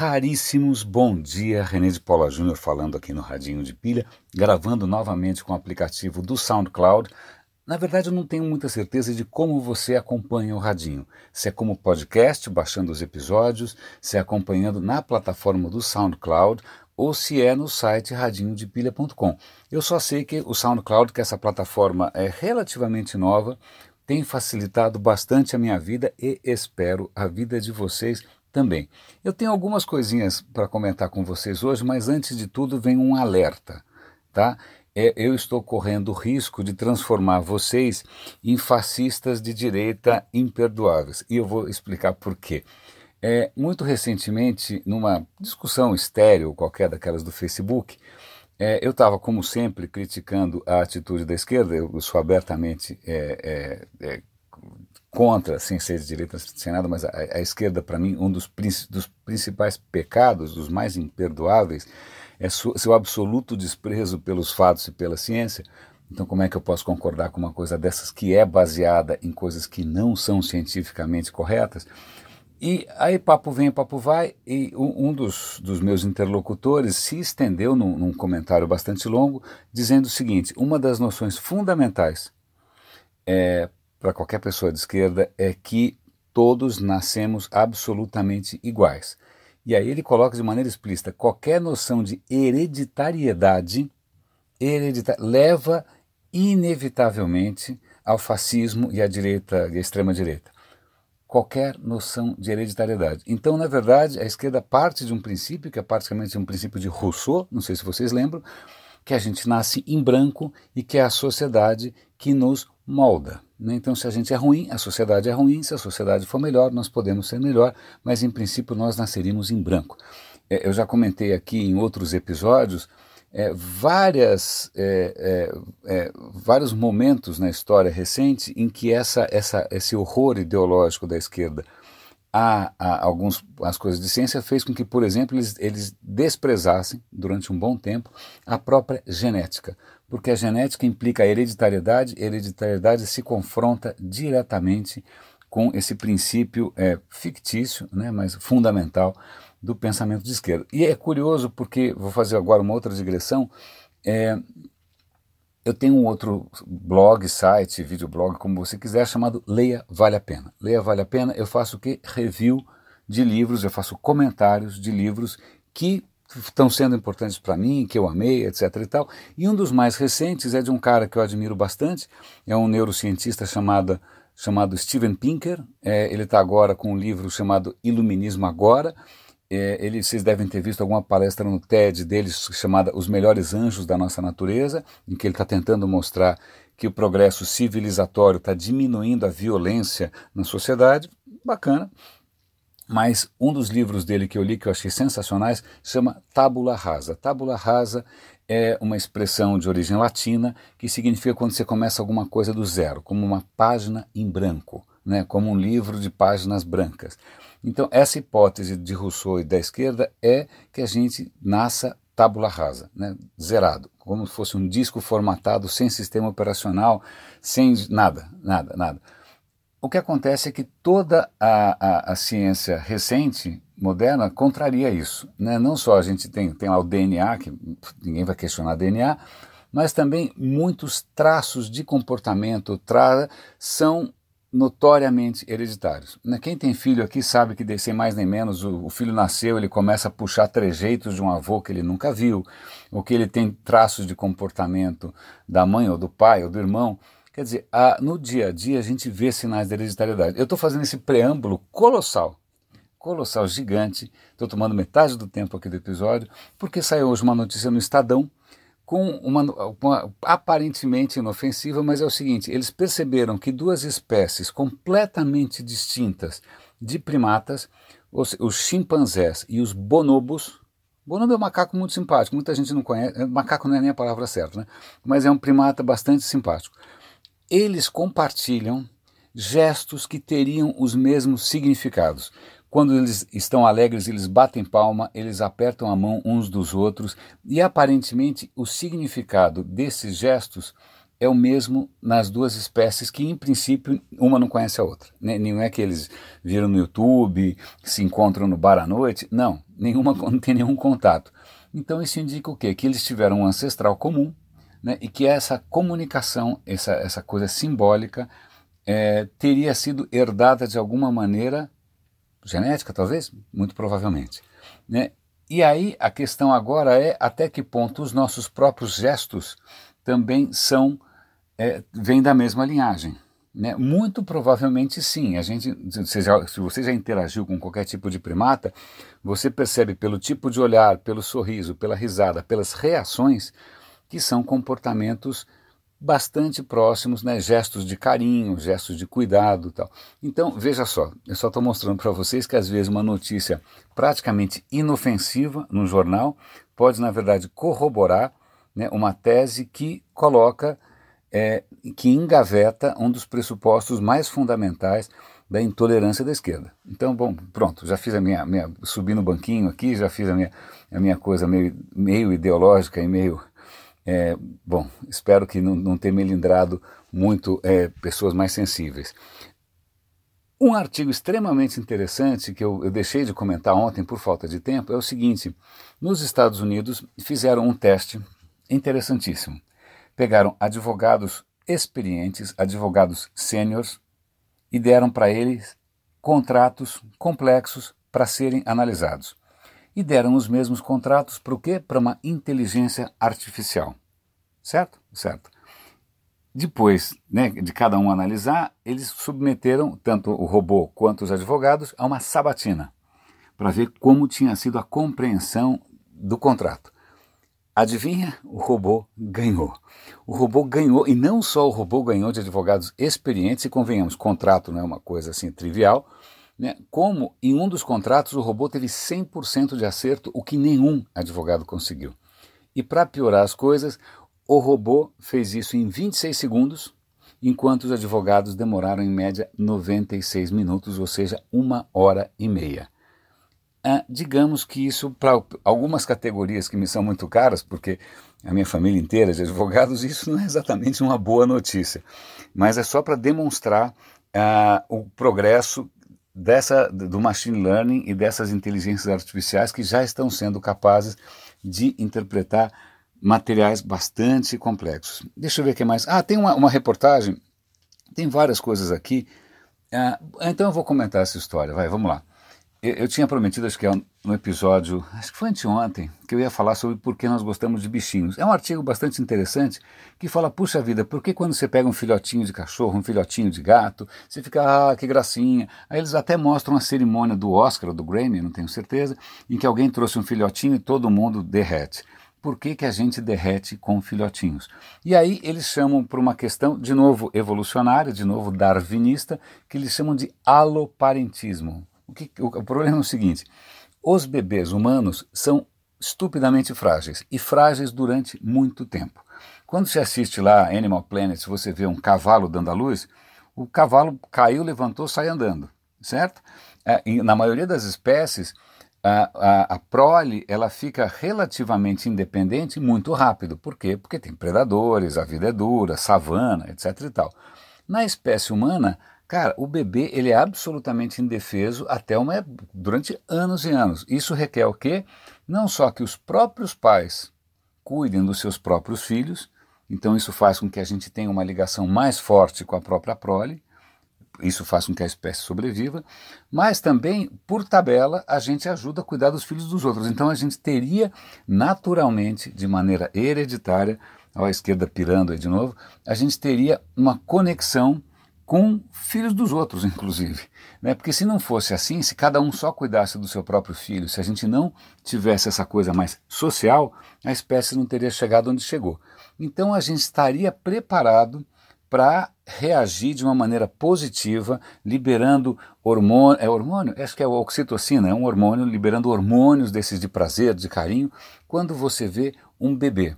raríssimos, bom dia, René de Paula Júnior falando aqui no Radinho de Pilha, gravando novamente com o aplicativo do SoundCloud. Na verdade, eu não tenho muita certeza de como você acompanha o Radinho. Se é como podcast, baixando os episódios, se é acompanhando na plataforma do SoundCloud ou se é no site radinhodepilha.com. Eu só sei que o SoundCloud, que essa plataforma é relativamente nova, tem facilitado bastante a minha vida e espero a vida de vocês também. Eu tenho algumas coisinhas para comentar com vocês hoje, mas antes de tudo vem um alerta, tá? É, eu estou correndo o risco de transformar vocês em fascistas de direita imperdoáveis. E eu vou explicar por quê. É, muito recentemente, numa discussão estéreo, qualquer daquelas do Facebook, é, eu estava, como sempre, criticando a atitude da esquerda, eu sou abertamente é, é, é contra, sem ser de direita, sem nada, mas a, a esquerda, para mim, um dos, dos, principais pecados, dos mais imperdoáveis, é seu absoluto desprezo pelos fatos e pela ciência. Então, como é que eu posso concordar com uma coisa dessas que é baseada em coisas que não são cientificamente corretas? E aí, papo vem, papo vai, e um, um dos, dos, meus interlocutores se estendeu num, num comentário bastante longo, dizendo o seguinte: uma das noções fundamentais é, para qualquer pessoa de esquerda é que todos nascemos absolutamente iguais. E aí ele coloca de maneira explícita: qualquer noção de hereditariedade heredita leva inevitavelmente ao fascismo e à direita e à extrema direita. Qualquer noção de hereditariedade. Então, na verdade, a esquerda parte de um princípio que é praticamente um princípio de Rousseau, não sei se vocês lembram, que a gente nasce em branco e que é a sociedade que nos molda. Né? Então, se a gente é ruim, a sociedade é ruim, se a sociedade for melhor, nós podemos ser melhor, mas em princípio nós nasceríamos em branco. É, eu já comentei aqui em outros episódios é, várias, é, é, é vários momentos na história recente em que essa, essa, esse horror ideológico da esquerda a, a alguns, as coisas de ciência fez com que, por exemplo, eles, eles desprezassem durante um bom tempo a própria genética, porque a genética implica a hereditariedade, a hereditariedade se confronta diretamente com esse princípio é, fictício, né, mas fundamental do pensamento de esquerda. E é curioso porque, vou fazer agora uma outra digressão, é, eu tenho um outro blog, site, videoblog, como você quiser, chamado Leia Vale a Pena. Leia Vale a Pena, eu faço o quê? Review de livros, eu faço comentários de livros que estão sendo importantes para mim, que eu amei, etc. e tal. E um dos mais recentes é de um cara que eu admiro bastante, é um neurocientista chamado, chamado Steven Pinker. É, ele está agora com um livro chamado Iluminismo Agora. É, ele, vocês devem ter visto alguma palestra no TED dele chamada Os Melhores Anjos da Nossa Natureza, em que ele está tentando mostrar que o progresso civilizatório está diminuindo a violência na sociedade. Bacana. Mas um dos livros dele que eu li que eu achei sensacionais chama Tábula Rasa. Tábula Rasa é uma expressão de origem latina que significa quando você começa alguma coisa do zero, como uma página em branco, né, como um livro de páginas brancas. Então, essa hipótese de Rousseau e da esquerda é que a gente nasça tábula rasa, né, zerado, como se fosse um disco formatado sem sistema operacional, sem nada, nada, nada. O que acontece é que toda a, a, a ciência recente, moderna, contraria isso. Né? Não só a gente tem, tem lá o DNA, que ninguém vai questionar DNA, mas também muitos traços de comportamento tra são notoriamente hereditários. Né, quem tem filho aqui sabe que, sem mais nem menos, o, filho nasceu, ele começa a puxar trejeitos de um avô que ele nunca viu, ou que ele tem traços de comportamento da mãe ou do pai ou do irmão. Quer dizer, a, no dia a dia a gente vê sinais de hereditariedade. Eu estou fazendo esse preâmbulo colossal, colossal, gigante. Estou tomando metade do tempo aqui do episódio, porque saiu hoje uma notícia no Estadão com uma, uma, aparentemente inofensiva, mas é o seguinte: eles perceberam que duas espécies completamente distintas de primatas, os, os chimpanzés e os bonobos. Bonobo é um macaco muito simpático, muita gente não conhece, macaco não é nem a palavra certa, né? mas é um primata bastante simpático. Eles compartilham gestos que teriam os mesmos significados. Quando eles estão alegres, eles batem palma, eles apertam a mão uns dos outros e aparentemente o significado desses gestos é o mesmo nas duas espécies que, em princípio, uma não conhece a outra. Né? Não é que eles viram no YouTube, se encontram no bar à noite. Não, nenhuma, não tem nenhum contato. Então isso indica o quê? Que eles tiveram um ancestral comum né? e que essa comunicação, essa, essa coisa simbólica, é, teria sido herdada de alguma maneira, genética talvez? Muito provavelmente. Né? E aí a questão agora é até que ponto os nossos próprios gestos também são é, vêm da mesma linhagem. Né? Muito provavelmente sim. A gente, se, já, se você já interagiu com qualquer tipo de primata, você percebe pelo tipo de olhar, pelo sorriso, pela risada, pelas reações, que são comportamentos bastante próximos, né? gestos de carinho, gestos de cuidado tal. Então, veja só, eu só estou mostrando para vocês que às vezes uma notícia praticamente inofensiva no jornal pode, na verdade, corroborar né, uma tese que coloca, é, que engaveta um dos pressupostos mais fundamentais da intolerância da esquerda. Então, bom, pronto, já fiz a minha, minha subi no banquinho aqui, já fiz a minha, a minha coisa meio, meio ideológica e meio é, bom, espero que não, não tenha melindrado muito é, pessoas mais sensíveis. Um artigo extremamente interessante que eu, eu, deixei de comentar ontem por falta de tempo é o seguinte: nos Estados Unidos fizeram um teste interessantíssimo. Pegaram advogados experientes, advogados sêniores, e deram para eles contratos complexos para serem analisados e deram os mesmos contratos para o quê? Para uma inteligência artificial. Certo? Certo. Depois né, de cada um analisar, eles submeteram tanto o robô quanto os advogados a uma sabatina para ver como tinha sido a compreensão do contrato. Adivinha? O robô ganhou. O robô ganhou, e não só o robô ganhou de advogados experientes, e convenhamos, contrato não é uma coisa assim trivial, né? Como em um dos contratos o robô teve 100% de acerto, o que nenhum advogado conseguiu. E para piorar as coisas, o robô fez isso em 26 segundos, enquanto os advogados demoraram em média 96 minutos, ou seja, uma hora e meia. Ah, digamos que isso, para algumas categorias que me são muito caras, porque a minha família inteira é de advogados, isso não é exatamente uma boa notícia, mas é só para demonstrar ah, o progresso dessa, do machine learning e dessas inteligências artificiais que já estão sendo capazes de interpretar materiais bastante complexos. Deixa eu ver o que mais. Ah, tem uma, uma reportagem, tem várias coisas aqui. Ah, então eu vou comentar essa história, vai, vamos lá. Eu, tinha prometido, acho que é no episódio, acho que foi anteontem, que eu ia falar sobre por que nós gostamos de bichinhos. É um artigo bastante interessante que fala, puxa vida, por que quando você pega um filhotinho de cachorro, um filhotinho de gato, você fica, ah, que gracinha. Aí eles até mostram a cerimônia do Oscar, do Grammy, não tenho certeza, em que alguém trouxe um filhotinho e todo mundo derrete por que, que a gente derrete com filhotinhos. E aí eles chamam por uma questão, de novo, evolucionária, de novo, darwinista, que eles chamam de aloparentismo. O, que, o, o problema é o seguinte: os bebês humanos são estupidamente frágeis e frágeis durante muito tempo. Quando se assiste lá Animal Planet, você vê um cavalo dando a luz, o cavalo caiu, levantou, sai andando, certo? É, na maioria das espécies, a, a, a, prole ela fica relativamente independente muito rápido. Por quê? Porque tem predadores, a vida é dura, savana, etc. e tal. Na espécie humana, Cara, o bebê ele é absolutamente indefeso até uma, durante anos e anos. Isso requer o quê? Não só que os próprios pais cuidem dos seus próprios filhos, então isso faz com que a gente tenha uma ligação mais forte com a própria prole, isso faz com que a espécie sobreviva, mas também, por tabela, a gente ajuda a cuidar dos filhos dos outros. Então a gente teria naturalmente, de maneira hereditária, à esquerda pirando aí de novo, a gente teria uma conexão com filhos dos outros, inclusive. Né? Porque se não fosse assim, se cada um só cuidasse do seu próprio filho, se a gente não tivesse essa coisa mais social, a espécie não teria chegado onde chegou. Então a gente estaria preparado para reagir de uma maneira positiva, liberando hormônio, é hormônio? Acho que é oxitocina, é um hormônio, liberando hormônios desses de prazer, de carinho, quando você vê um bebê.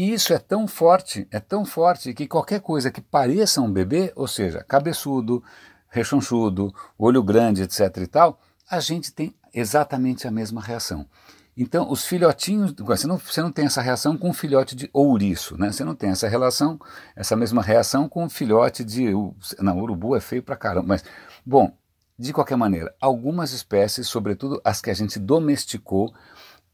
E isso é tão forte, é tão forte que qualquer coisa que pareça um bebê, ou seja, cabeçudo, rechonchudo, olho grande, etc e tal, a gente tem exatamente a mesma reação. Então, os filhotinhos, você não, você não tem essa reação com um filhote de ouriço, né? Você não tem essa relação, essa mesma reação com um filhote de. Não, urubu é feio pra caramba, mas. Bom, de qualquer maneira, algumas espécies, sobretudo as que a gente domesticou,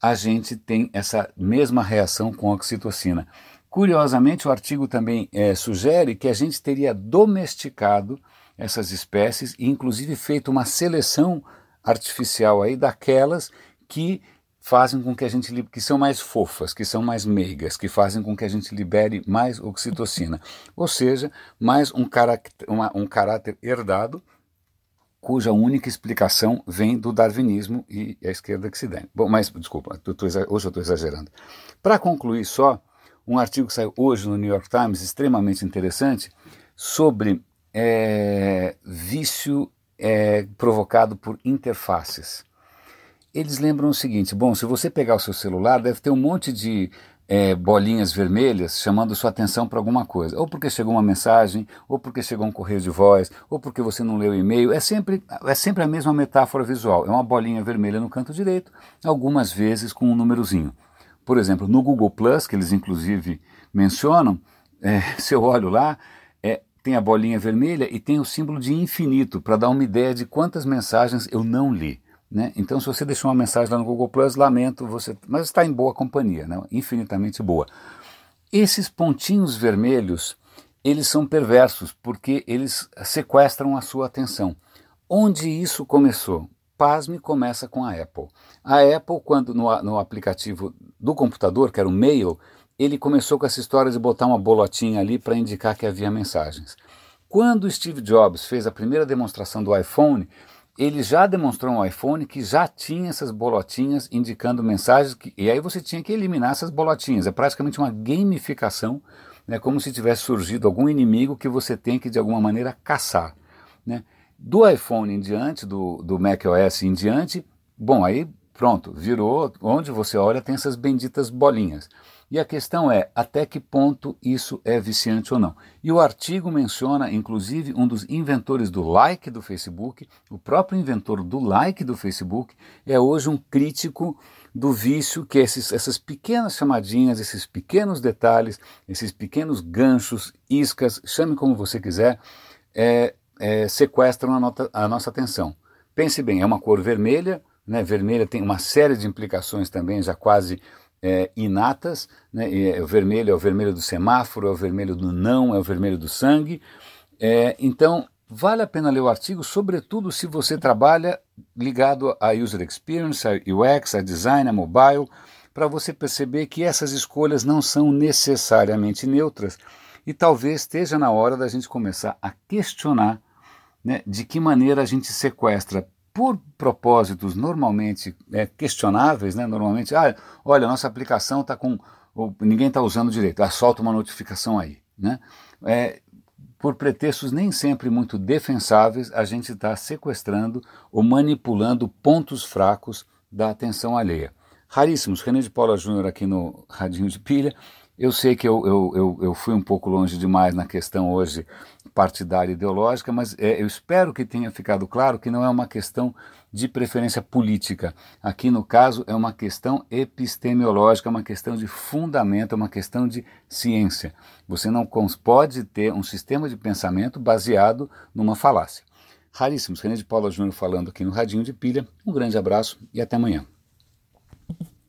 a gente tem essa mesma reação com a oxitocina. Curiosamente, o artigo também é, sugere que a gente teria domesticado essas espécies e, inclusive, feito uma seleção artificial aí daquelas que fazem com que a gente que são mais fofas, que são mais meigas, que fazem com que a gente libere mais oxitocina, ou seja, mais um uma, um caráter herdado cuja única explicação vem do darwinismo e a esquerda que se dane. Bom, mas desculpa, tô, hoje eu estou exagerando. Para concluir só, um artigo que saiu hoje no New York Times, extremamente interessante, sobre é, vício é, provocado por interfaces. Eles lembram o seguinte: bom, se você pegar o seu celular, deve ter um monte de é, bolinhas vermelhas chamando sua atenção para alguma coisa. Ou porque chegou uma mensagem, ou porque chegou um correio de voz, ou porque você não leu o e-mail. É sempre, é sempre a mesma metáfora visual. É uma bolinha vermelha no canto direito, algumas vezes com um númerozinho. Por exemplo, no Google Plus, que eles inclusive mencionam, é, se eu olho lá, é, tem a bolinha vermelha e tem o símbolo de infinito, para dar uma ideia de quantas mensagens eu não li. Né? Então, se você deixou uma mensagem lá no Google Plus, lamento, você, mas está em boa companhia, né? infinitamente boa. Esses pontinhos vermelhos, eles são perversos porque eles sequestram a sua atenção. Onde isso começou? pasme, começa com a Apple. A Apple, quando no, no aplicativo do computador, que era o Mail, ele começou com essa história de botar uma bolotinha ali para indicar que havia mensagens. Quando Steve Jobs fez a primeira demonstração do iPhone, ele já demonstrou um iPhone que já tinha essas bolotinhas indicando mensagens, que, e aí você tinha que eliminar essas bolotinhas. É praticamente uma gamificação, né, como se tivesse surgido algum inimigo que você tem que de alguma maneira caçar. Né? Do iPhone em diante, do, do macOS em diante, bom, aí pronto, virou, onde você olha tem essas benditas bolinhas. E a questão é até que ponto isso é viciante ou não. E o artigo menciona, inclusive, um dos inventores do like do Facebook, o próprio inventor do like do Facebook, é hoje um crítico do vício que esses, essas pequenas chamadinhas, esses pequenos detalhes, esses pequenos ganchos, iscas, chame como você quiser, é, é, sequestram a, nota, a, nossa atenção. Pense bem, é uma cor vermelha, né? vermelha tem uma série de implicações também já quase é, inatas, né? é, o vermelho é o vermelho do semáforo, é o vermelho do não, é o vermelho do sangue. É, então, vale a pena ler o artigo, sobretudo se você trabalha ligado a user experience, a UX, a design, a mobile, para você perceber que essas escolhas não são necessariamente neutras e talvez esteja na hora da gente começar a questionar né, de que maneira a gente sequestra por propósitos normalmente é, questionáveis, né, normalmente, ah, olha, nossa aplicação está com, ninguém está usando direito, ah, solta uma notificação aí, né? É, por pretextos nem sempre muito defensáveis, a gente está sequestrando ou manipulando pontos fracos da atenção alheia. Raríssimos, René de Paula Júnior aqui no Radinho de Pilha, eu sei que eu, eu, eu, eu, fui um pouco longe demais na questão hoje partidária ideológica, mas é, eu espero que tenha ficado claro que não é uma questão de preferência política. Aqui, no caso, é uma questão epistemológica, uma questão de fundamento, uma questão de ciência. Você não pode ter um sistema de pensamento baseado numa falácia. Raríssimos, René de Paula Júnior falando aqui no Radinho de Pilha. Um grande abraço e até amanhã.